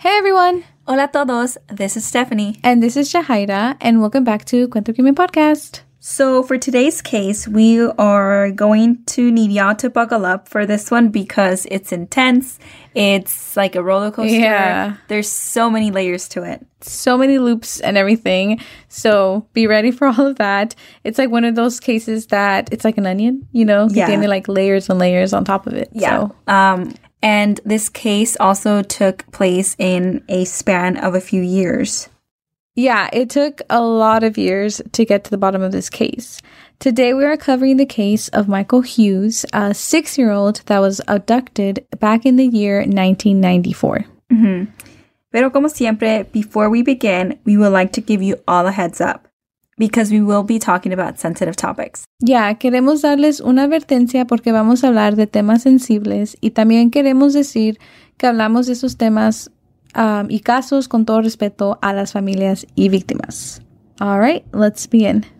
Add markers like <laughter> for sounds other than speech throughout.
Hey everyone! Hola todos, this is Stephanie. And this is Shahaira, and welcome back to Cuento Crimen Podcast. So, for today's case, we are going to need y'all to buckle up for this one because it's intense. It's like a roller coaster. Yeah. There's so many layers to it. So many loops and everything. So, be ready for all of that. It's like one of those cases that it's like an onion, you know? Yeah. Like layers and layers on top of it. Yeah. So, Um, and this case also took place in a span of a few years. yeah, it took a lot of years to get to the bottom of this case. Today, we are covering the case of Michael Hughes, a six year old that was abducted back in the year 1994. Hmm. Pero como siempre, before we begin, we would like to give you all a heads up because we will be talking about sensitive topics. Ya, queremos darles una advertencia porque vamos a hablar de temas sensibles y también queremos decir que hablamos de esos temas um, y casos con todo respeto a las familias y víctimas. All right, let's begin.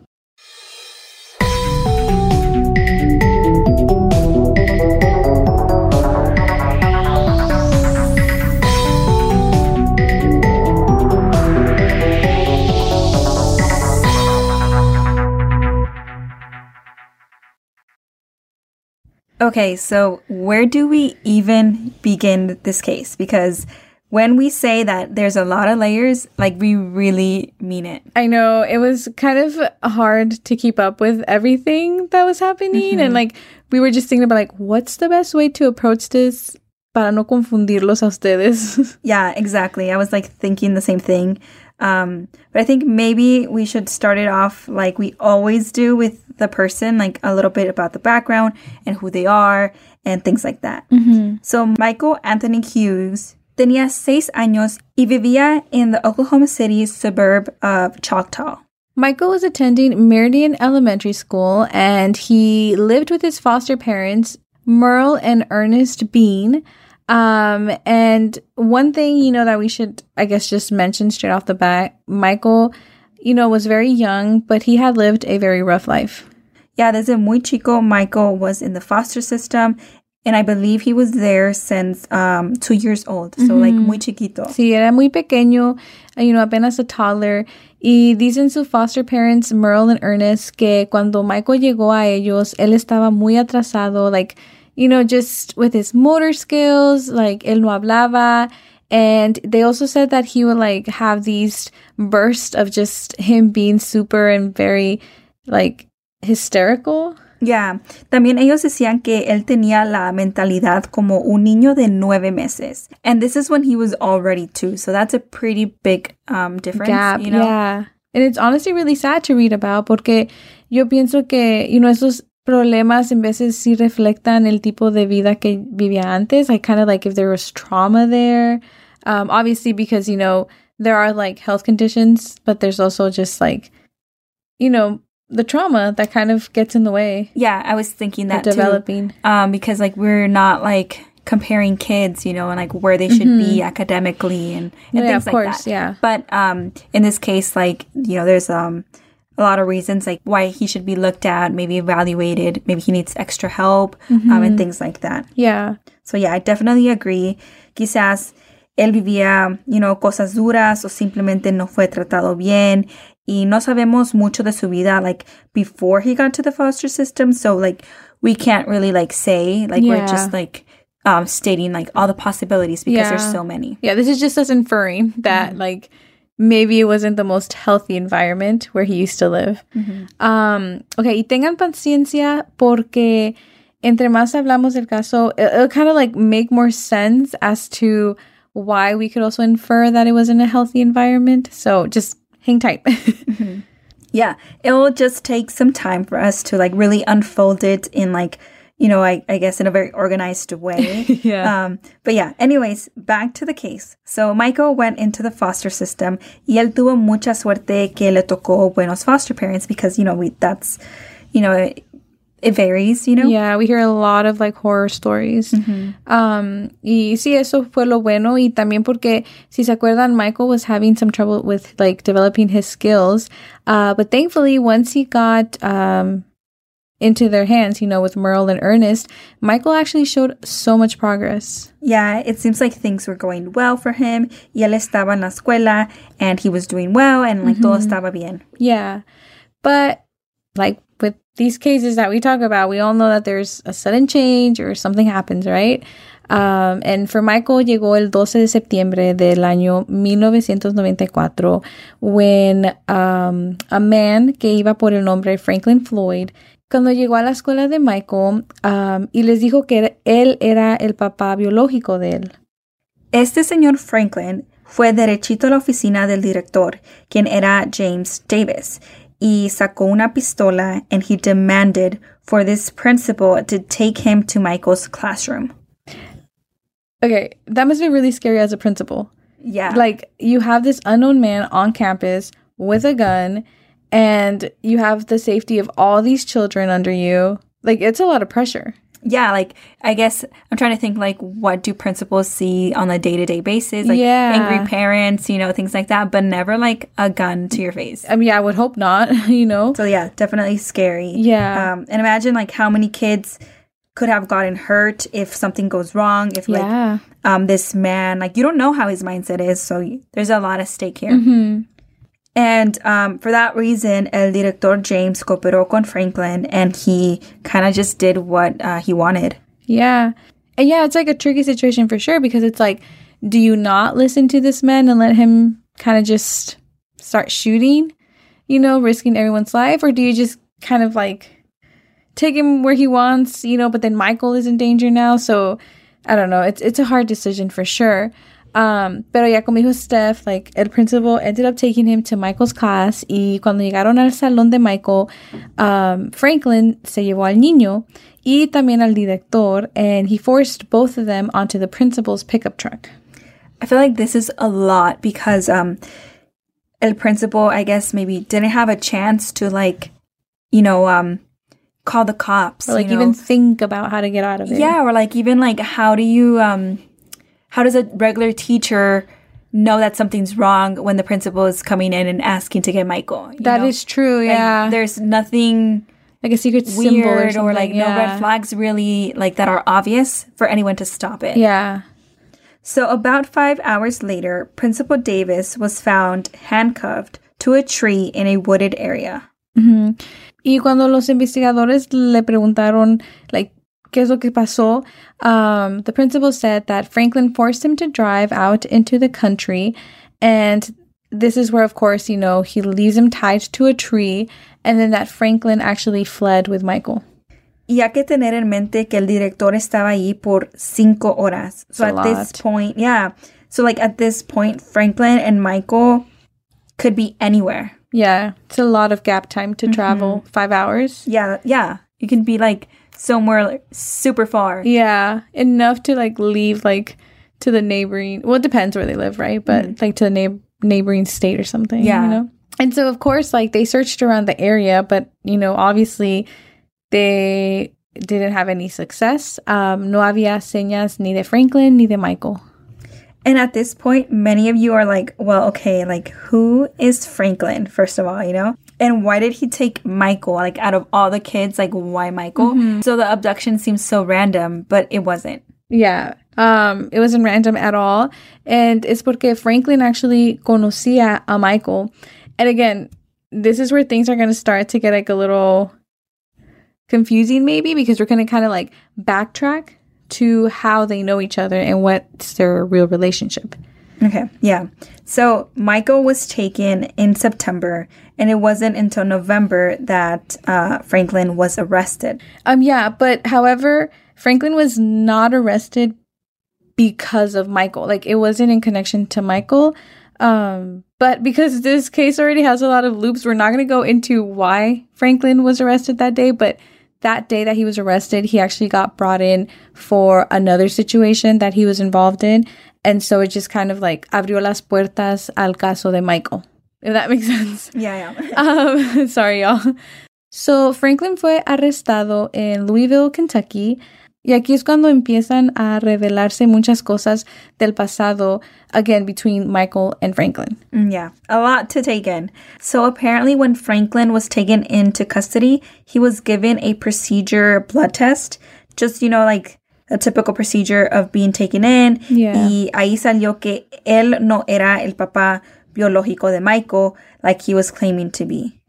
Okay, so where do we even begin this case? Because when we say that there's a lot of layers, like we really mean it. I know it was kind of hard to keep up with everything that was happening and mm-hmm. like we were just thinking about like what's the best way to approach this para no confundirlos a ustedes. <laughs> Yeah, exactly. I was like thinking the same thing. Um, but I think maybe we should start it off like we always do with the person, like a little bit about the background and who they are and things like that. So Michael Anthony Hughes tenía seis años y vivía in the Oklahoma City suburb of Choctaw. Michael was attending Meridian Elementary School and he lived with his foster parents, Merle and Ernest Bean. Um, and one thing, you know, that we should, I guess, just mention straight off the bat Michael, you know, was very young, but he had lived a very rough life. Yeah, desde muy chico, Michael was in the foster system, and I believe he was there since um, two years old. So, like, muy chiquito. Sí, era muy pequeño, you know, apenas a toddler. Y dicen sus foster parents, Merle and Ernest, que cuando Michael llegó a ellos, él estaba muy atrasado, like, you know, just with his motor skills, like, él no hablaba. And they also said that he would, like, have these bursts of just him being super and very, like, hysterical. Yeah. También ellos decían que él tenía la mentalidad como un niño de nueve meses. And this is when he was already two. So that's a pretty big um, difference. gap, you know? yeah. And it's honestly really sad to read about porque yo pienso que, you know, esos problemas en veces sí reflectan el tipo de vida que vivía antes. Like kind of like if there was trauma there. Um, obviously because, you know, there are like health conditions, but there's also just like, you know, the trauma that kind of gets in the way Yeah, I was thinking that too. developing. Um, because, like, we're not, like, comparing kids, you know, and, like, where they should be academically and, and Mm-hmm. Yeah, things of like course, that. yeah. But um, in this case, like, you know, there's um, a lot of reasons, like, why he should be looked at, maybe evaluated, maybe he needs extra help, um, Mm-hmm. and things like that. Yeah. So, yeah, I definitely agree. Quizás él vivía, you know, cosas duras o simplemente no fue tratado bien. Y no sabemos mucho de su vida, like, before he got to the foster system. So, like, we can't really, like, say, like, we're just, like, um, stating, like, all the possibilities because there's so many. Yeah, this is just us inferring that like maybe it wasn't the most healthy environment where he used to live. Um, okay, y tengan paciencia porque entre más hablamos del caso, it- it'll kind of like make more sense as to why we could also infer that it wasn't a healthy environment. So just hang tight. <laughs> Yeah, it will just take some time for us to, like, really unfold it in, like, you know, I, I guess in a very organized way. <laughs> Yeah. Um, but yeah, anyways, back to the case. So Michael went into the foster system y él tuvo mucha suerte que le tocó buenos foster parents because, you know, we, that's, you know, it, it varies, you know? Yeah, we hear a lot of like horror stories. Um, y sí, eso fue lo bueno. Y también porque, si se acuerdan, Michael was having some trouble with like developing his skills. Uh, but thankfully, once he got, um, into their hands, you know, with Merle and Ernest, Michael actually showed so much progress. Yeah, it seems like things were going well for him. Y él estaba en la escuela and he was doing well and like todo estaba bien. Yeah. But like with these cases that we talk about, we all know that there's a sudden change or something happens, right? Um, and for Michael llegó el 12 de septiembre del año 1994 when um, a man que iba por el nombre Franklin Floyd cuando llegó a la escuela de Michael um, y les dijo que él era el papá biológico de él. Este señor Franklin fue derechito a la oficina del director, quien era James Davis, y sacó una pistola and he demanded for this principal to take him to Michael's classroom. Okay, that must be really scary as a principal. Yeah. Like you have this unknown man on campus with a gun and you have the safety of all these children under you. Like it's a lot of pressure. yeah, like I guess I'm trying to think like what do principals see on a day to day basis? Like Yeah. angry parents, you know, things like that, but never like a gun to your face. I mean, I would hope not, <laughs> you know. So yeah, definitely scary. Yeah. Um, and imagine like how many kids could have gotten hurt if something goes wrong. If like yeah. um this man like you don't know how his mindset is, so y- there's a lot at stake here. Mhm. And um, for that reason, el director James cooperó con Franklin, and he kind of just did what uh, he wanted. Yeah. And yeah, it's like a tricky situation for sure because it's like, do you not listen to this man and let him kind of just start shooting, you know, risking everyone's life? Or do you just kind of like take him where he wants, you know, but then Michael is in danger now? So I don't know. It's it's a hard decision for sure. Um, pero ya como dijo Steph, like el principal ended up taking him to Michael's class y cuando llegaron al salón de Michael, um, Franklin se llevó al niño y también al director and he forced both of them onto the principal's pickup truck. I feel like this is a lot because um, el principal, I guess, maybe didn't have a chance to like, you know, um, call the cops. Or like you know? even think about how to get out of it. yeah, or like even like how do you um, how does a regular teacher know that something's wrong when the principal is coming in and asking to get Michael? you that know? is true. Yeah. there's nothing like a secret symbol or, weird or, like yeah. no red flags really like that are obvious for anyone to stop it. Yeah. So about five hours later, Principal Davis was found handcuffed to a tree in a wooded area. Ujú. Y cuando los investigadores le preguntaron, like, qué es lo que pasó, um, the principal said that Franklin forced him to drive out into the country. And this is where, of course, you know, he leaves him tied to a tree. And then that Franklin actually fled with Michael. Y hay que tener en mente que el director estaba ahí por cinco horas. So at this point, yeah. So like at this point, Franklin and Michael could be anywhere. Yeah, it's a lot of gap time to travel. Five hours. Yeah, yeah. You can be like somewhere like, super far. Yeah, enough to like leave like to the neighboring. Well, it depends where they live, right? But like to the neigh- neighboring state or something. Yeah. you know. And so of course, like they searched around the area, but you know, obviously, they didn't have any success. Um, no había señas ni de Franklin ni de Michael. And at this point, many of you are like, well, okay, like who is Franklin, first of all, you know? And why did he take Michael? Like out of all the kids, like why Michael? So the abduction seems so random, but it wasn't. Yeah. Um, it wasn't random at all. And it's porque Franklin actually conocía a Michael. And again, this is where things are going to start to get like a little confusing, maybe, because we're going to kind of like backtrack to how they know each other and what's their real relationship. Okay, yeah. So Michael was taken in September, and it wasn't until November that uh, Franklin was arrested. Um, yeah, but however, Franklin was not arrested because of Michael. Like it wasn't in connection to Michael. Um, but because this case already has a lot of loops, we're not going to go into why Franklin was arrested that day. But that day that he was arrested, he actually got brought in for another situation that he was involved in. And so it just kind of like abrió las puertas al caso de Michael, if that makes <laughs> sense. Yeah, yeah. <laughs> Um, <laughs> sorry, y'all. So Franklin fue arrestado en Louisville, Kentucky. Y aquí es cuando empiezan a revelarse muchas cosas del pasado, again, between Michael and Franklin. Mm, Yeah, a lot to take in. So apparently, when Franklin was taken into custody, he was given a procedure blood test, just, you know, like a typical procedure of being taken in. Yeah. Y ahí salió que él no era el papá biológico de Michael, like he was claiming to be.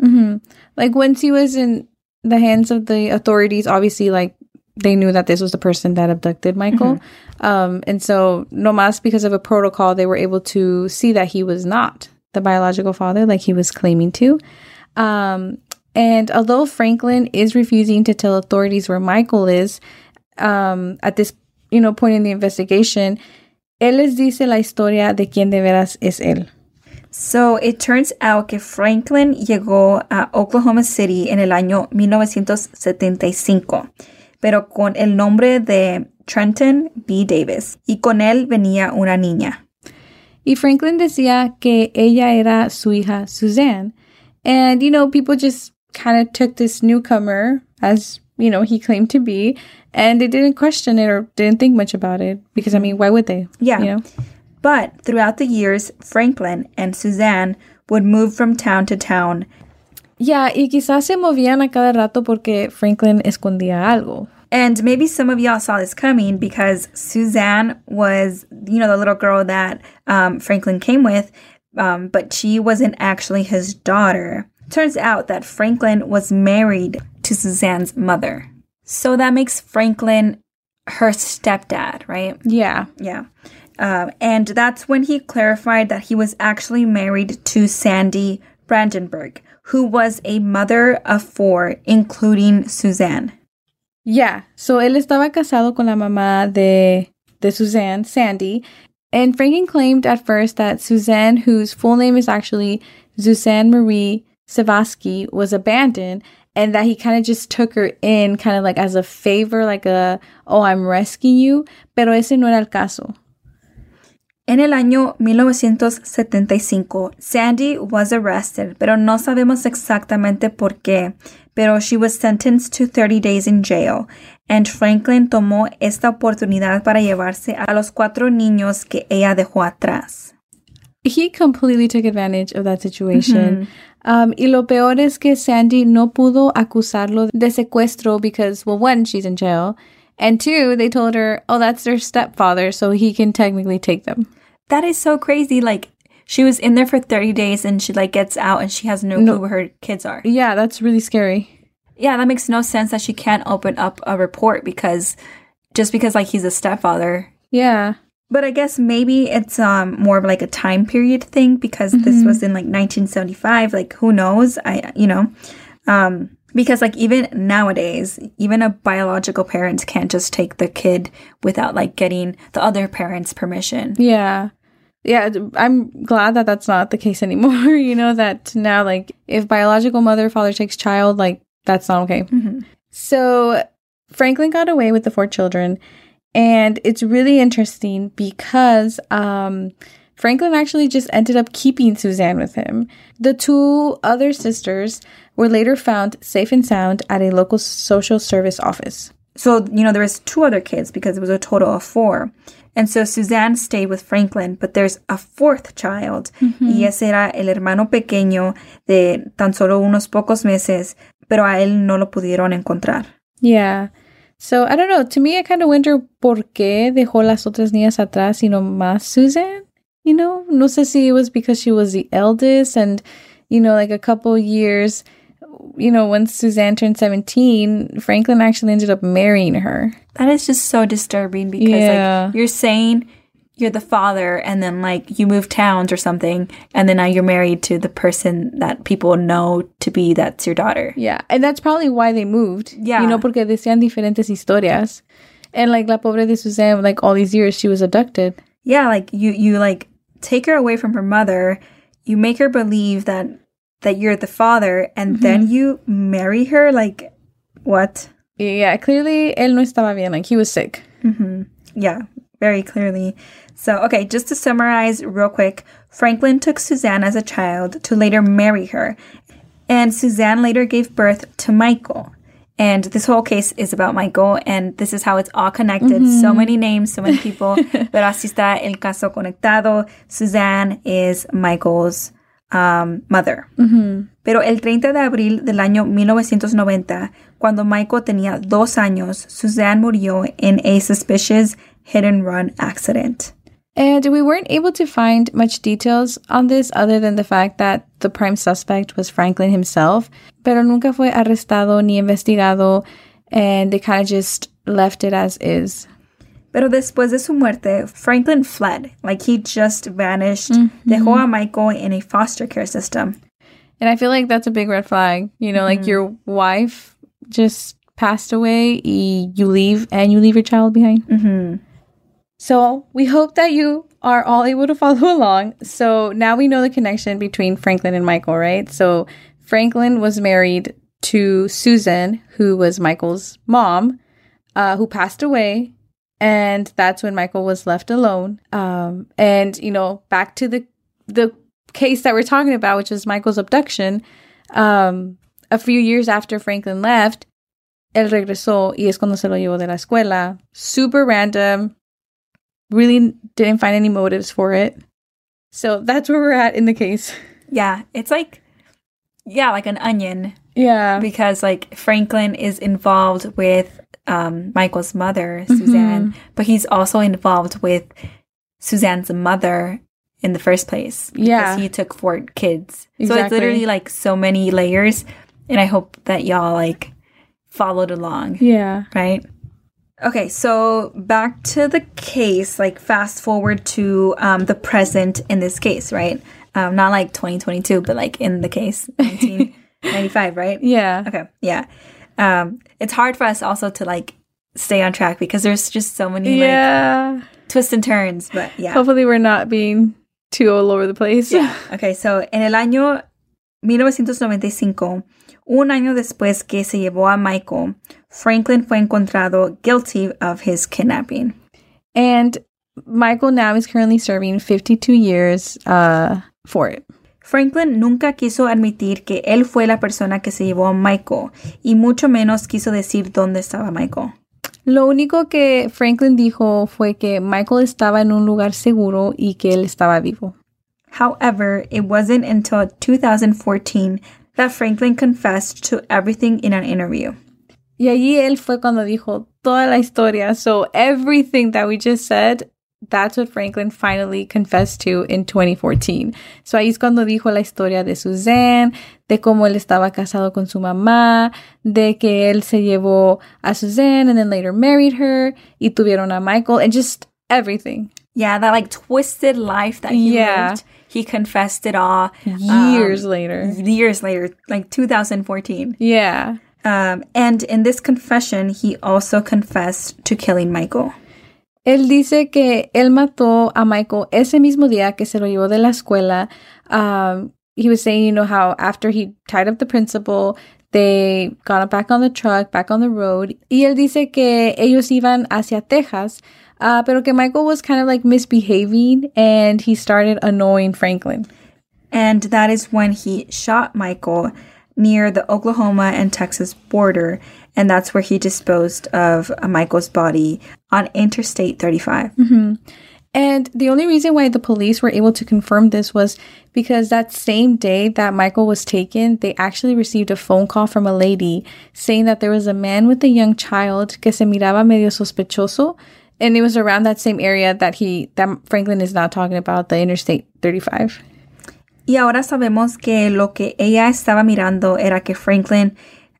Like once he was in the hands of the authorities, obviously, like they knew that this was the person that abducted Michael. Um, and so, no más because of a protocol, they were able to see that he was not the biological father, like he was claiming to. Um, and although Franklin is refusing to tell authorities where Michael is, um, at this you know point in the investigation, él les dice la historia de quién de veras es él. So it turns out que Franklin llegó a Oklahoma City en el año 1975, pero con el nombre de Trenton B. Davis, y con él venía una niña. Y Franklin decía que ella era su hija Suzanne. And, you know, people just kind of took this newcomer as, you know, he claimed to be, and they didn't question it or didn't think much about it. Because, I mean, why would they? Yeah. You know? But throughout the years, Franklin and Suzanne would move from town to town. Yeah, y quizás se movían a cada rato porque Franklin escondía algo. And maybe some of y'all saw this coming because Suzanne was, you know, the little girl that um, Franklin came with, um, but she wasn't actually his daughter. Turns out that Franklin was married to Suzanne's mother. So that makes Franklin her stepdad, right? Yeah. Yeah. Um, and that's when he clarified that he was actually married to Sandy Brandenburg, who was a mother of four, including Suzanne. Yeah. So él estaba casado con la mamá de, de Suzanne, Sandy. And Franklin claimed at first that Suzanne, whose full name is actually Suzanne Marie Sevakis, was abandoned and that he kind of just took her in kind of like as a favor, like a, oh, I'm rescuing you. Pero ese no era el caso. En el año 1975, Sandy was arrested, pero no sabemos exactamente por qué, pero she was sentenced to 30 days in jail, and Franklin tomó esta oportunidad para llevarse a los cuatro niños que ella dejó atrás. He completely took advantage of that situation. Um, y lo peor es que Sandy no pudo acusarlo de secuestro because, well, one, she's in jail. And two, they told her, oh, that's their stepfather, so he can technically take them. That is so crazy. Like, she was in there for 30 days and she like gets out and she has no, No. clue where her kids are. Yeah, that's really scary. Yeah, that makes no sense that she can't open up a report because just because like he's a stepfather. Yeah. But I guess maybe it's um more of like a time period thing because this was in like 1975. Like who knows? I you know, um because like even nowadays, even a biological parent can't just take the kid without like getting the other parent's permission. Yeah. Yeah, I'm glad that that's not the case <laughs> anymore. you know, that now, like, if biological mother, father takes child, like, that's not okay. So Franklin got away with the four children, and it's really interesting because um, Franklin actually just ended up keeping Suzanne with him. The two other sisters were later found safe and sound at a local social service office. So, you know, there was two other kids because it was a total of four. And so Suzanne stayed with Franklin, but there's a fourth child. Y ese era el hermano pequeño de tan solo unos pocos meses, pero a él no lo pudieron encontrar. Yeah. So I don't know. To me, I kind of wonder por qué dejó las otras niñas atrás y no más Susan. You know, no sé si it was because she was the eldest and, you know, like a couple years, you know, when Suzanne turned 17, Franklin actually ended up marrying her. That is just so disturbing because Yeah. like you're saying you're the father and then like you move towns or something and then now you're married to the person that people know to be that's your daughter. Yeah. And that's probably why they moved. Yeah. You know, porque decían diferentes historias. And like la pobre de Suzanne, like all these years, she was abducted. Yeah, like you you like take her away from her mother, you make her believe that that you're the father and mm-hmm. then you marry her like what? Yeah. Clearly, él no estaba bien. Like he was sick. Mm-hmm. Yeah, very clearly. So, okay, just to summarize real quick, Franklin took Suzanne as a child to later marry her. And Suzanne later gave birth to Michael. And this whole case is about Michael, and this is how it's all connected. So many names, so many people. <laughs> Pero así está el caso conectado. Suzanne is Michael's um, mother. Pero el 30 de abril del año 1990, cuando Michael tenía dos años, Suzanne murió en a suspicious hit and run accident. And we weren't able to find much details on this other than the fact that the prime suspect was Franklin himself, pero nunca fue arrestado ni investigado, and they kind of just left it as is. Pero después de su muerte, Franklin fled, like he just vanished, mm-hmm. dejó a Michael in a foster care system. And I feel like that's a big red flag. You know, like mm-hmm. your wife just passed away, y you leave, and you leave your child behind. Mm-hmm. So we hope that you are all able to follow <laughs> along. So now we know the connection between Franklin and Michael, right? So Franklin was married to Susan, who was Michael's mom, uh, who passed away. And that's when Michael was left alone. Um, and, you know, back to the the case that we're talking about, which is Michael's abduction. Um, a few years after Franklin left, él regresó y es cuando se lo llevó de la escuela. Super random. Really didn't find any motives for it. So that's where we're at in the case. Yeah, it's like, yeah, like an onion Yeah. because like Franklin is involved with um, Michael's mother, Suzanne, but he's also involved with Suzanne's mother in the first place. because Yeah. he took four kids. So it's literally like so many layers, and I hope that y'all like followed along. Yeah. right? Okay, so back to the case, like fast forward to um, the present in this case, right? Um, not like 2022, but like in the case, <laughs> 1995, right? Yeah. Okay, yeah. Um, it's hard for us also to like stay on track because there's just so many like Yeah. twists and turns, but yeah. Hopefully we're not being too all over the place. Yeah. Okay, so en el año 1995, un año después que se llevó a Michael, Franklin fue encontrado guilty of his kidnapping. And Michael now is currently serving 52 years uh, for it. Franklin nunca quiso admitir que él fue la persona que se llevó a Michael y mucho menos quiso decir dónde estaba Michael. Lo único que Franklin dijo fue que Michael estaba en un lugar seguro y que él estaba vivo. However, it wasn't until 2014 that Franklin confessed to everything in an interview. Y allí él fue cuando dijo toda la historia. So everything that we just said, that's what Franklin finally confessed to in 2014. So ahí es cuando dijo la historia de Suzanne, de cómo él estaba casado con su mamá, de que él se llevó a Suzanne and then later married her y tuvieron a Michael and just everything. Yeah, that like twisted life that he Yeah. lived. He confessed it all Years um, later. Years later, like 2014. Yeah. Um, and in this confession, he also confessed to killing Michael. Él dice que él mató a Michael ese mismo día que se lo llevó de la escuela. Um, he was saying, you know, how after he tied up the principal, they got back on the truck, back on the road. Y él dice que ellos iban hacia Texas, uh, pero que Michael was kind of like misbehaving and he started annoying Franklin. And that is when he shot Michael near the Oklahoma and Texas border. And that's where he disposed of Michael's body on Interstate 35. And the only reason why the police were able to confirm this was because that same day that Michael was taken, they actually received a phone call from a lady saying that there was a man with a young child que se miraba medio sospechoso. And it was around that same area that he that Franklin is now talking about, the Interstate 35. Y ahora sabemos que lo que ella estaba mirando era que Franklin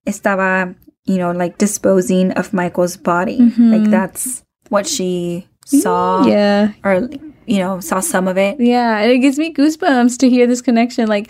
estaba, you know, like disposing of Michael's body. Like that's what she saw. Yeah. Or, you know, saw some of it. Yeah, and it gives me goosebumps to hear this connection. Like,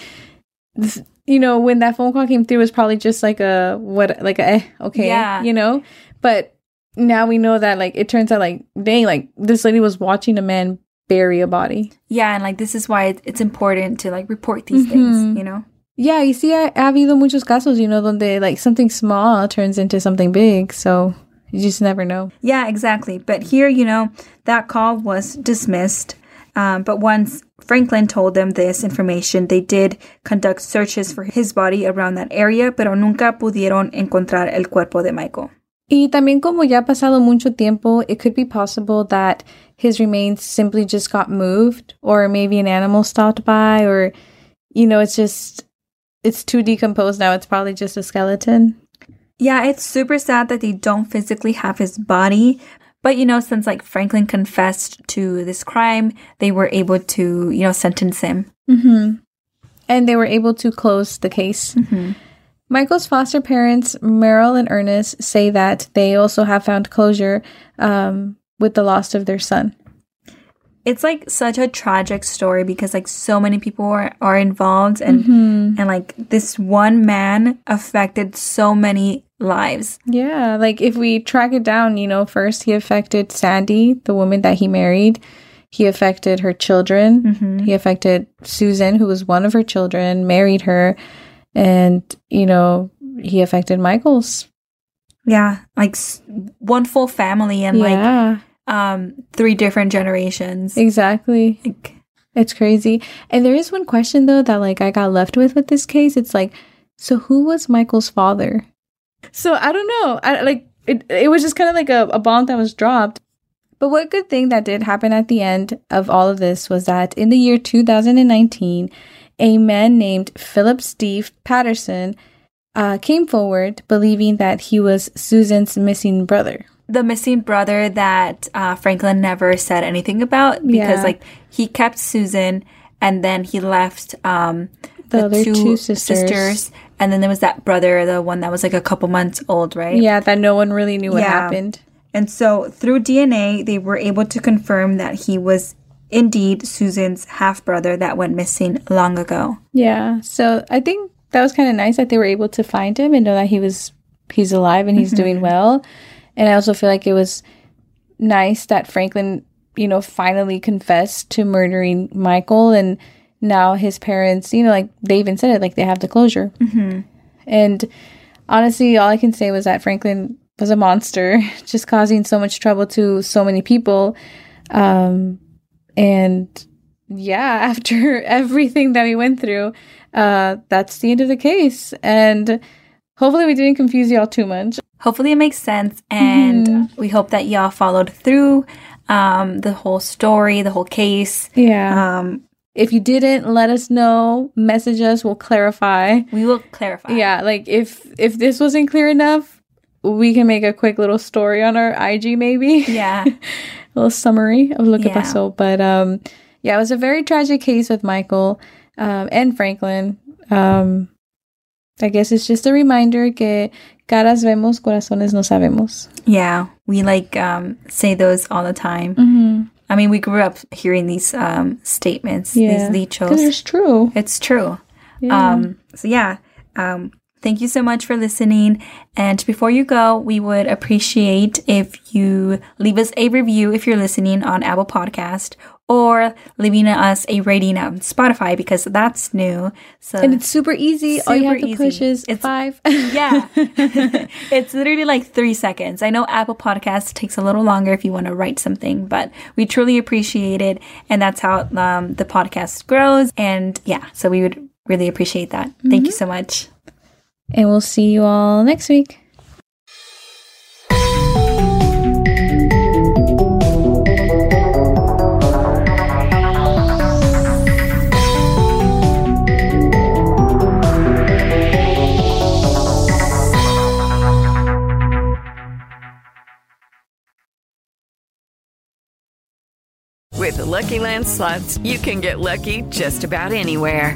this, you know, when that phone call came through, it was probably just like a what, like a eh, okay, Yeah. you know. But now we know that like it turns out like dang, like this lady was watching a man bury a body. Yeah, and like this is why it, it's important to like report these things, you know? Yeah, you see ha, ha habido muchos casos, you know, donde like something small turns into something big. So you just never know. Yeah, exactly. But here, you know, that call was dismissed. Um, but once Franklin told them this information, they did conduct searches for his body around that area, pero nunca pudieron encontrar el cuerpo de Michael. Y también como ya ha pasado mucho tiempo, it could be possible that his remains simply just got moved or maybe an animal stopped by or you know, it's just it's too decomposed now. It's probably just a skeleton. Yeah, it's super sad that they don't physically have his body. But, you know, since like Franklin confessed to this crime, they were able to, you know, sentence him. Mm-hmm. And they were able to close the case. Mm-hmm. Michael's foster parents, Merle and Ernest, say that they also have found closure um, with the loss of their son. It's like such a tragic story because like so many people are, are involved and Mm-hmm. and like this one man affected so many lives. Yeah, like if we track it down, you know, first he affected Sandy, the woman that he married. He affected her children. Mm-hmm. He affected Susan, who was one of her children, married her. And, you know, he affected Michael's. Yeah, like one full family and like um three different generations. exactly. Like, It's crazy. And there is one question, though, that like I got left with with this case. It's like, so who was Michael's father? So I don't know. I like it. It was just kind of like a, a bomb that was dropped. But what good thing that did happen at the end of all of this was that in the year 2019, a man named Philip Steve Patterson uh, came forward believing that he was Susan's missing brother. the missing brother that uh, Franklin never said anything about because Yeah. like he kept Susan and then he left um The other two sisters. and then there was that brother the one that was like a couple months old right Yeah, that no one really knew what Yeah. happened. and so through DNA they were able to confirm that he was indeed Susan's half brother that went missing long ago Yeah. So I think that was kind of nice that they were able to find him and know that he was he's alive and he's doing well. And I also feel like it was nice that Franklin, you know, finally confessed to murdering Michael and now his parents, you know, like they even said it, like they have the closure. mm-hmm. And honestly, all I can say was that Franklin was a monster, <laughs> just causing so much trouble to so many people. Um, and yeah, <laughs> after everything that we went through, uh, that's the end of the case. And hopefully, we didn't confuse y'all too much. hopefully it makes sense and Mhm. we hope that y'all followed through um the whole story the whole case Yeah. um if you didn't, let us know. Message us. We'll clarify. we will clarify Yeah, like if if this wasn't clear enough, we can make a quick little story on our IG, maybe. yeah <laughs> a little summary of lo que Yeah. pasó. But um, yeah, it was a very tragic case with Michael um, and Franklin. Um, I guess it's just a reminder que caras vemos, corazones no sabemos. Yeah, we like um, say those all the time. Mm-hmm. I mean, we grew up hearing these um, statements, Yeah, these dichos. it's true. It's true. Yeah. Um, so yeah, um, thank you so much for listening. And before you go, we would appreciate if you leave us a review if you're listening on Apple Podcast or leaving us a rating on Spotify because that's new. So and it's super easy. All you have super to push is It's- five. <laughs> yeah. <laughs> it's literally like three seconds. I know Apple Podcasts takes a little longer if you want to write something, but we truly appreciate it. And that's how um, the podcast grows. And yeah, so we would really appreciate that. Thank you so much. And we'll see you all next week. With the Lucky Land slots, you can get lucky just about anywhere.